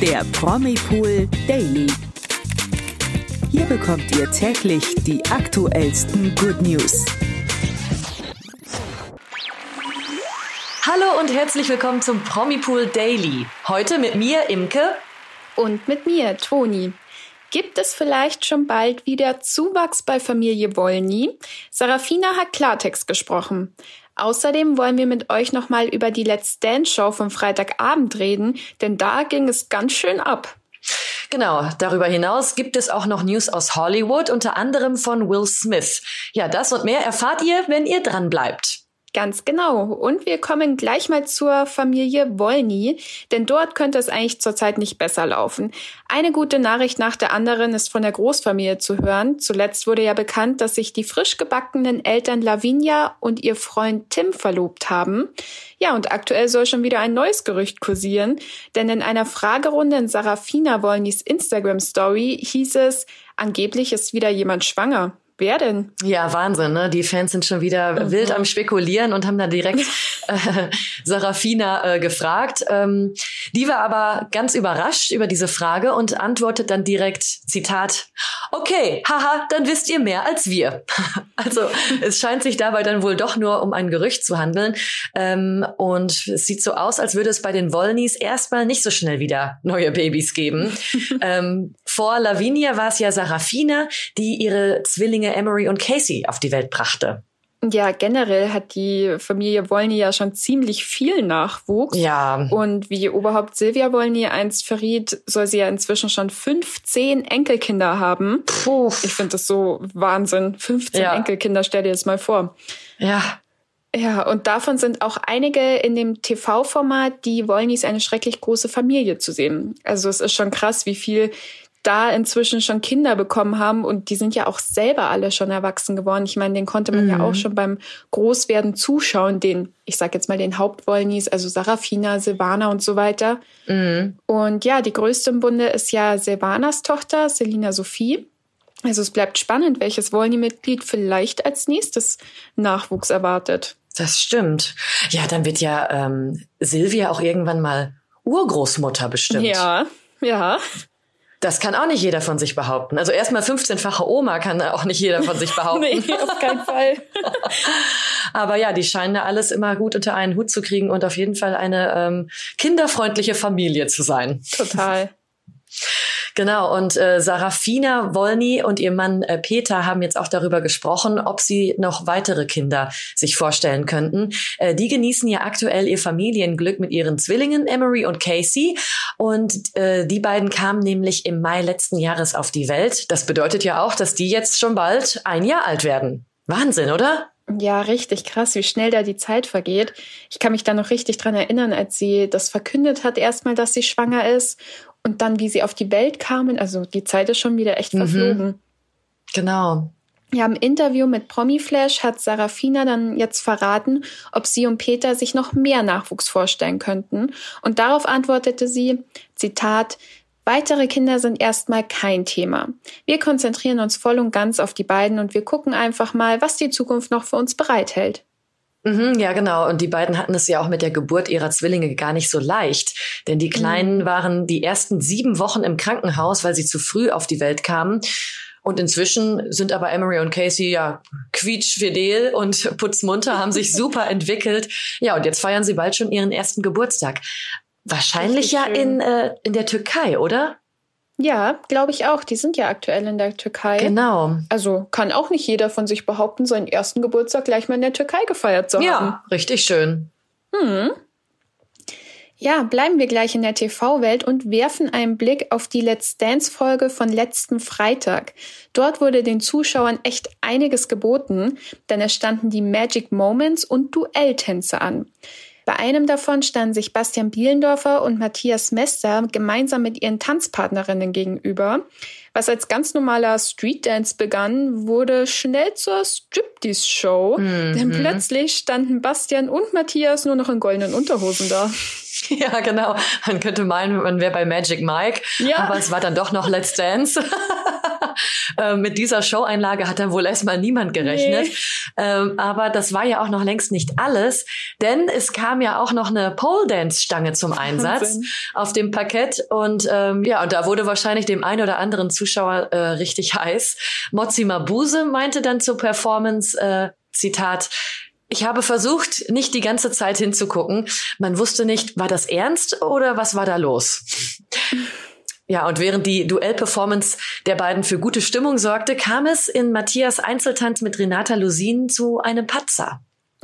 der Promipool Daily. Hier bekommt ihr täglich die aktuellsten Good News. Hallo und herzlich willkommen zum Promipool Daily. Heute mit mir, Imke. Und mit mir, Toni. Gibt es vielleicht schon bald wieder Zuwachs bei Familie Wolny? Sarafina hat Klartext gesprochen. Außerdem wollen wir mit euch nochmal über die Let's Dance Show vom Freitagabend reden, denn da ging es ganz schön ab. Genau, darüber hinaus gibt es auch noch News aus Hollywood, unter anderem von Will Smith. Ja, das und mehr erfahrt ihr, wenn ihr dran bleibt. Ganz genau. Und wir kommen gleich mal zur Familie Wolny, denn dort könnte es eigentlich zurzeit nicht besser laufen. Eine gute Nachricht nach der anderen ist von der Großfamilie zu hören. Zuletzt wurde ja bekannt, dass sich die frisch gebackenen Eltern Lavinia und ihr Freund Tim verlobt haben. Ja, und aktuell soll schon wieder ein neues Gerücht kursieren, denn in einer Fragerunde in Sarafina Wolnys Instagram Story hieß es, angeblich ist wieder jemand schwanger. Wer denn? Ja, Wahnsinn, ne? Die Fans sind schon wieder mhm. wild am Spekulieren und haben dann direkt äh, Sarafina äh, gefragt. Ähm, die war aber ganz überrascht über diese Frage und antwortet dann direkt, Zitat, okay, haha, dann wisst ihr mehr als wir. also es scheint sich dabei dann wohl doch nur um ein Gerücht zu handeln. Ähm, und es sieht so aus, als würde es bei den Wollnys erstmal nicht so schnell wieder neue Babys geben. ähm, vor Lavinia war es ja Sarafina, die ihre Zwillinge Zwillinge Emery und Casey auf die Welt brachte. Ja, generell hat die Familie Wolny ja schon ziemlich viel Nachwuchs. Ja. Und wie Oberhaupt Silvia Wolny einst verriet, soll sie ja inzwischen schon 15 Enkelkinder haben. Puh. Ich finde das so Wahnsinn. 15 ja. Enkelkinder, stell dir das mal vor. Ja. Ja, und davon sind auch einige in dem TV-Format die Wollnys eine schrecklich große Familie zu sehen. Also es ist schon krass, wie viel da inzwischen schon Kinder bekommen haben und die sind ja auch selber alle schon erwachsen geworden. Ich meine, den konnte man mhm. ja auch schon beim Großwerden zuschauen, den, ich sag jetzt mal den Hauptwollnies, also Sarafina, Silvana und so weiter. Mhm. Und ja, die größte im Bunde ist ja Silvanas Tochter, Selina Sophie. Also es bleibt spannend, welches Wollny-Mitglied vielleicht als nächstes Nachwuchs erwartet. Das stimmt. Ja, dann wird ja ähm, Silvia auch irgendwann mal Urgroßmutter bestimmt. Ja, ja. Das kann auch nicht jeder von sich behaupten. Also erstmal 15-fache Oma kann auch nicht jeder von sich behaupten. nee, auf keinen Fall. Aber ja, die scheinen da alles immer gut unter einen Hut zu kriegen und auf jeden Fall eine ähm, kinderfreundliche Familie zu sein. Total. Genau, und äh, Sarafina Wolny und ihr Mann äh, Peter haben jetzt auch darüber gesprochen, ob sie noch weitere Kinder sich vorstellen könnten. Äh, die genießen ja aktuell ihr Familienglück mit ihren Zwillingen Emery und Casey. Und äh, die beiden kamen nämlich im Mai letzten Jahres auf die Welt. Das bedeutet ja auch, dass die jetzt schon bald ein Jahr alt werden. Wahnsinn, oder? Ja, richtig krass, wie schnell da die Zeit vergeht. Ich kann mich da noch richtig dran erinnern, als sie das verkündet hat, erstmal, dass sie schwanger ist und dann, wie sie auf die Welt kamen, also die Zeit ist schon wieder echt mhm. verflogen. Genau. Ja, im Interview mit Promiflash hat Sarafina dann jetzt verraten, ob sie und Peter sich noch mehr Nachwuchs vorstellen könnten. Und darauf antwortete sie, Zitat, Weitere Kinder sind erstmal kein Thema. Wir konzentrieren uns voll und ganz auf die beiden und wir gucken einfach mal, was die Zukunft noch für uns bereithält. Mhm, ja, genau. Und die beiden hatten es ja auch mit der Geburt ihrer Zwillinge gar nicht so leicht. Denn die Kleinen mhm. waren die ersten sieben Wochen im Krankenhaus, weil sie zu früh auf die Welt kamen. Und inzwischen sind aber Emery und Casey ja quietschfidel und putzmunter, haben sich super entwickelt. Ja, und jetzt feiern sie bald schon ihren ersten Geburtstag. Wahrscheinlich ja in, äh, in der Türkei, oder? Ja, glaube ich auch. Die sind ja aktuell in der Türkei. Genau. Also kann auch nicht jeder von sich behaupten, seinen ersten Geburtstag gleich mal in der Türkei gefeiert zu haben. Ja, richtig schön. Hm. Ja, bleiben wir gleich in der TV-Welt und werfen einen Blick auf die Let's Dance-Folge von letzten Freitag. Dort wurde den Zuschauern echt einiges geboten, denn es standen die Magic Moments und Duelltänze an. Bei einem davon standen sich Bastian Bielendorfer und Matthias Mester gemeinsam mit ihren Tanzpartnerinnen gegenüber. Was als ganz normaler Streetdance begann, wurde schnell zur Striptease-Show, mhm. denn plötzlich standen Bastian und Matthias nur noch in goldenen Unterhosen da. Ja, genau. Man könnte meinen, man wäre bei Magic Mike, ja. aber es war dann doch noch Let's Dance. äh, mit dieser Show-Einlage hat dann wohl erstmal niemand gerechnet. Nee. Ähm, aber das war ja auch noch längst nicht alles, denn es kam ja auch noch eine Pole-Dance-Stange zum Einsatz Wahnsinn. auf dem Parkett. Und ähm, ja, und da wurde wahrscheinlich dem einen oder anderen Zuschauer äh, richtig heiß. Mozi Mabuse meinte dann zur Performance, äh, Zitat, ich habe versucht, nicht die ganze Zeit hinzugucken. Man wusste nicht, war das ernst oder was war da los? Ja, und während die Duell-Performance der beiden für gute Stimmung sorgte, kam es in Matthias Einzeltanz mit Renata Lusin zu einem Patzer.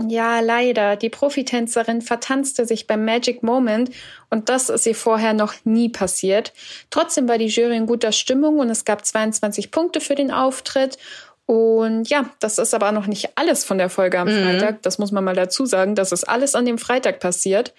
Ja, leider. Die Profitänzerin vertanzte sich beim Magic Moment und das ist ihr vorher noch nie passiert. Trotzdem war die Jury in guter Stimmung und es gab 22 Punkte für den Auftritt und ja, das ist aber noch nicht alles von der Folge am mhm. Freitag. Das muss man mal dazu sagen. Das ist alles an dem Freitag passiert.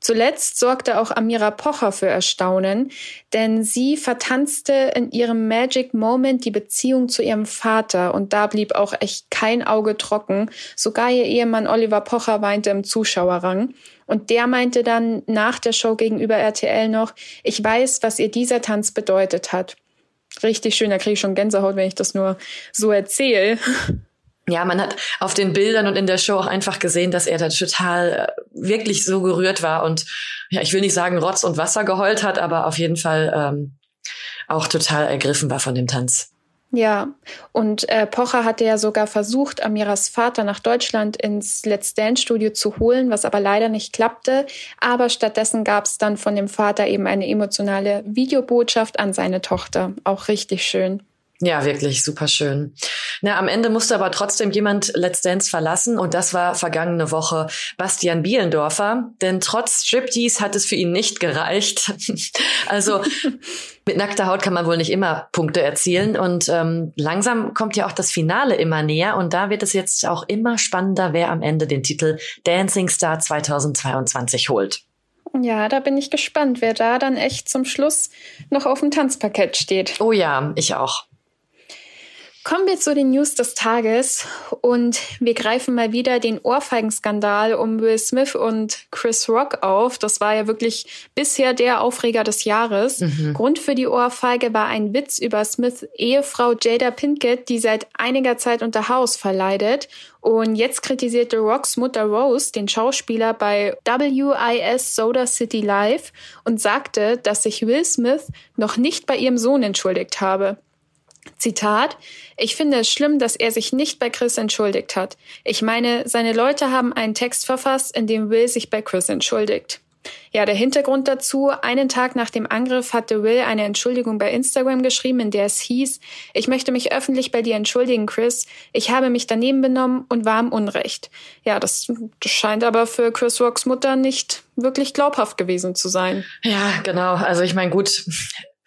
Zuletzt sorgte auch Amira Pocher für Erstaunen, denn sie vertanzte in ihrem Magic Moment die Beziehung zu ihrem Vater und da blieb auch echt kein Auge trocken. Sogar ihr Ehemann Oliver Pocher weinte im Zuschauerrang. Und der meinte dann nach der Show gegenüber RTL noch, ich weiß, was ihr dieser Tanz bedeutet hat richtig schön. Da kriege ich schon Gänsehaut, wenn ich das nur so erzähle. Ja, man hat auf den Bildern und in der Show auch einfach gesehen, dass er da total äh, wirklich so gerührt war und ja, ich will nicht sagen Rotz und Wasser geheult hat, aber auf jeden Fall ähm, auch total ergriffen war von dem Tanz. Ja, und äh, Pocher hatte ja sogar versucht, Amiras Vater nach Deutschland ins Let's Dance Studio zu holen, was aber leider nicht klappte. Aber stattdessen gab es dann von dem Vater eben eine emotionale Videobotschaft an seine Tochter. Auch richtig schön. Ja, wirklich super schön. Na, am Ende musste aber trotzdem jemand Let's Dance verlassen und das war vergangene Woche Bastian Bielendorfer, denn trotz Striptease hat es für ihn nicht gereicht. also mit nackter Haut kann man wohl nicht immer Punkte erzielen und ähm, langsam kommt ja auch das Finale immer näher und da wird es jetzt auch immer spannender, wer am Ende den Titel Dancing Star 2022 holt. Ja, da bin ich gespannt, wer da dann echt zum Schluss noch auf dem Tanzparkett steht. Oh ja, ich auch. Kommen wir zu den News des Tages und wir greifen mal wieder den Ohrfeigenskandal um Will Smith und Chris Rock auf. Das war ja wirklich bisher der Aufreger des Jahres. Mhm. Grund für die Ohrfeige war ein Witz über Smiths Ehefrau Jada Pinkett, die seit einiger Zeit unter Haus verleidet. Und jetzt kritisierte Rocks Mutter Rose den Schauspieler bei WIS Soda City Live und sagte, dass sich Will Smith noch nicht bei ihrem Sohn entschuldigt habe. Zitat, ich finde es schlimm, dass er sich nicht bei Chris entschuldigt hat. Ich meine, seine Leute haben einen Text verfasst, in dem Will sich bei Chris entschuldigt. Ja, der Hintergrund dazu, einen Tag nach dem Angriff hatte Will eine Entschuldigung bei Instagram geschrieben, in der es hieß, ich möchte mich öffentlich bei dir entschuldigen, Chris. Ich habe mich daneben benommen und war im Unrecht. Ja, das scheint aber für Chris Rocks Mutter nicht wirklich glaubhaft gewesen zu sein. Ja, genau. Also ich meine, gut,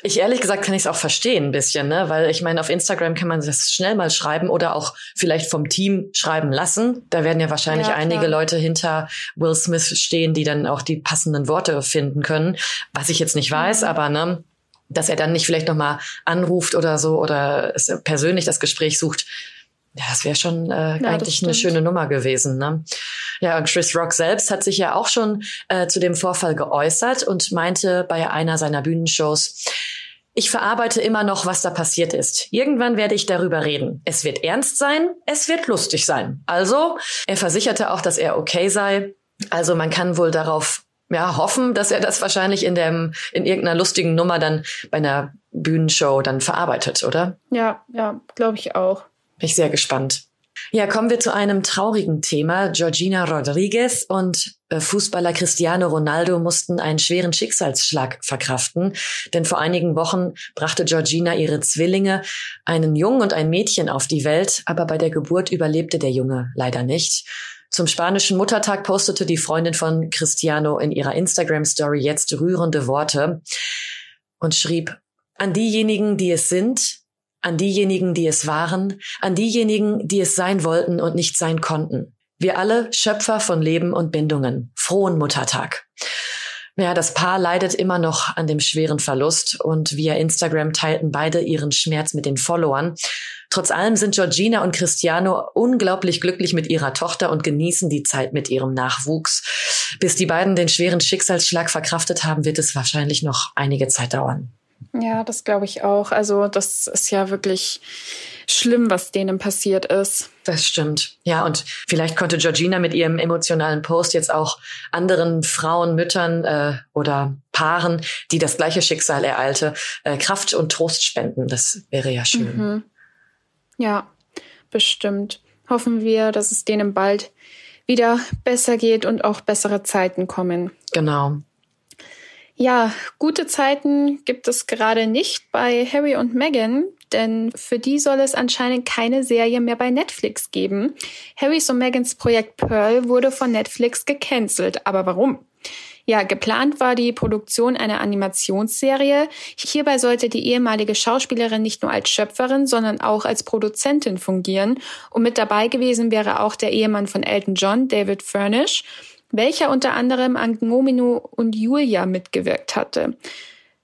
ich ehrlich gesagt kann ich es auch verstehen ein bisschen, ne? weil ich meine, auf Instagram kann man das schnell mal schreiben oder auch vielleicht vom Team schreiben lassen. Da werden ja wahrscheinlich ja, einige Leute hinter Will Smith stehen, die dann auch die passenden Worte finden können. Was ich jetzt nicht weiß, mhm. aber ne, dass er dann nicht vielleicht noch mal anruft oder so oder persönlich das Gespräch sucht, ja, das wäre schon äh, ja, eigentlich eine schöne Nummer gewesen. Ne? Ja, und Chris Rock selbst hat sich ja auch schon äh, zu dem Vorfall geäußert und meinte bei einer seiner Bühnenshows, ich verarbeite immer noch, was da passiert ist. Irgendwann werde ich darüber reden. Es wird ernst sein, es wird lustig sein. Also, er versicherte auch, dass er okay sei. Also man kann wohl darauf ja, hoffen, dass er das wahrscheinlich in dem, in irgendeiner lustigen Nummer dann bei einer Bühnenshow dann verarbeitet, oder? Ja, ja, glaube ich auch. Bin ich sehr gespannt. Ja, kommen wir zu einem traurigen Thema. Georgina Rodriguez und äh, Fußballer Cristiano Ronaldo mussten einen schweren Schicksalsschlag verkraften, denn vor einigen Wochen brachte Georgina ihre Zwillinge, einen Jungen und ein Mädchen auf die Welt, aber bei der Geburt überlebte der Junge leider nicht. Zum spanischen Muttertag postete die Freundin von Cristiano in ihrer Instagram-Story jetzt rührende Worte und schrieb, an diejenigen, die es sind, an diejenigen, die es waren, an diejenigen, die es sein wollten und nicht sein konnten. Wir alle Schöpfer von Leben und Bindungen. Frohen Muttertag. Ja, das Paar leidet immer noch an dem schweren Verlust und via Instagram teilten beide ihren Schmerz mit den Followern. Trotz allem sind Georgina und Cristiano unglaublich glücklich mit ihrer Tochter und genießen die Zeit mit ihrem Nachwuchs. Bis die beiden den schweren Schicksalsschlag verkraftet haben, wird es wahrscheinlich noch einige Zeit dauern. Ja, das glaube ich auch. Also das ist ja wirklich schlimm, was denen passiert ist. Das stimmt. Ja, und vielleicht konnte Georgina mit ihrem emotionalen Post jetzt auch anderen Frauen, Müttern äh, oder Paaren, die das gleiche Schicksal ereilte, äh, Kraft und Trost spenden. Das wäre ja schön. Mhm. Ja, bestimmt. Hoffen wir, dass es denen bald wieder besser geht und auch bessere Zeiten kommen. Genau. Ja, gute Zeiten gibt es gerade nicht bei Harry und Meghan, denn für die soll es anscheinend keine Serie mehr bei Netflix geben. Harrys und Megans Projekt Pearl wurde von Netflix gecancelt. Aber warum? Ja, geplant war die Produktion einer Animationsserie. Hierbei sollte die ehemalige Schauspielerin nicht nur als Schöpferin, sondern auch als Produzentin fungieren. Und mit dabei gewesen wäre auch der Ehemann von Elton John, David Furnish, welcher unter anderem an Gnomino und Julia mitgewirkt hatte.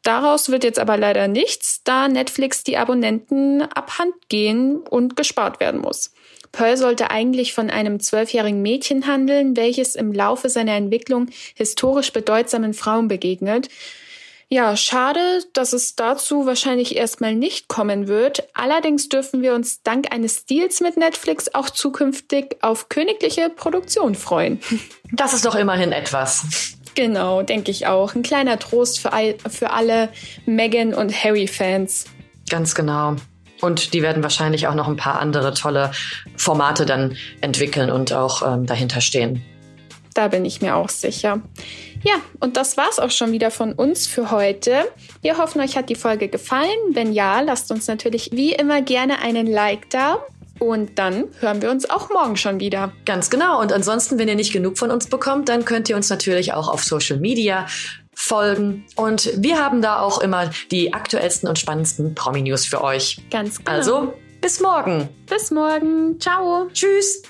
Daraus wird jetzt aber leider nichts, da Netflix die Abonnenten abhand gehen und gespart werden muss. Pearl sollte eigentlich von einem zwölfjährigen Mädchen handeln, welches im Laufe seiner Entwicklung historisch bedeutsamen Frauen begegnet. Ja, schade, dass es dazu wahrscheinlich erstmal nicht kommen wird. Allerdings dürfen wir uns dank eines Deals mit Netflix auch zukünftig auf königliche Produktion freuen. Das ist doch immerhin etwas. Genau, denke ich auch. Ein kleiner Trost für, all, für alle Meghan und Harry-Fans. Ganz genau. Und die werden wahrscheinlich auch noch ein paar andere tolle Formate dann entwickeln und auch ähm, dahinter stehen. Da bin ich mir auch sicher. Ja, und das war's auch schon wieder von uns für heute. Wir hoffen, euch hat die Folge gefallen. Wenn ja, lasst uns natürlich wie immer gerne einen Like da. Und dann hören wir uns auch morgen schon wieder. Ganz genau. Und ansonsten, wenn ihr nicht genug von uns bekommt, dann könnt ihr uns natürlich auch auf Social Media folgen. Und wir haben da auch immer die aktuellsten und spannendsten Promi-News für euch. Ganz genau. Also, bis morgen. Bis morgen. Ciao. Tschüss.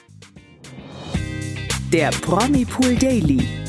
Der Promi Pool Daily.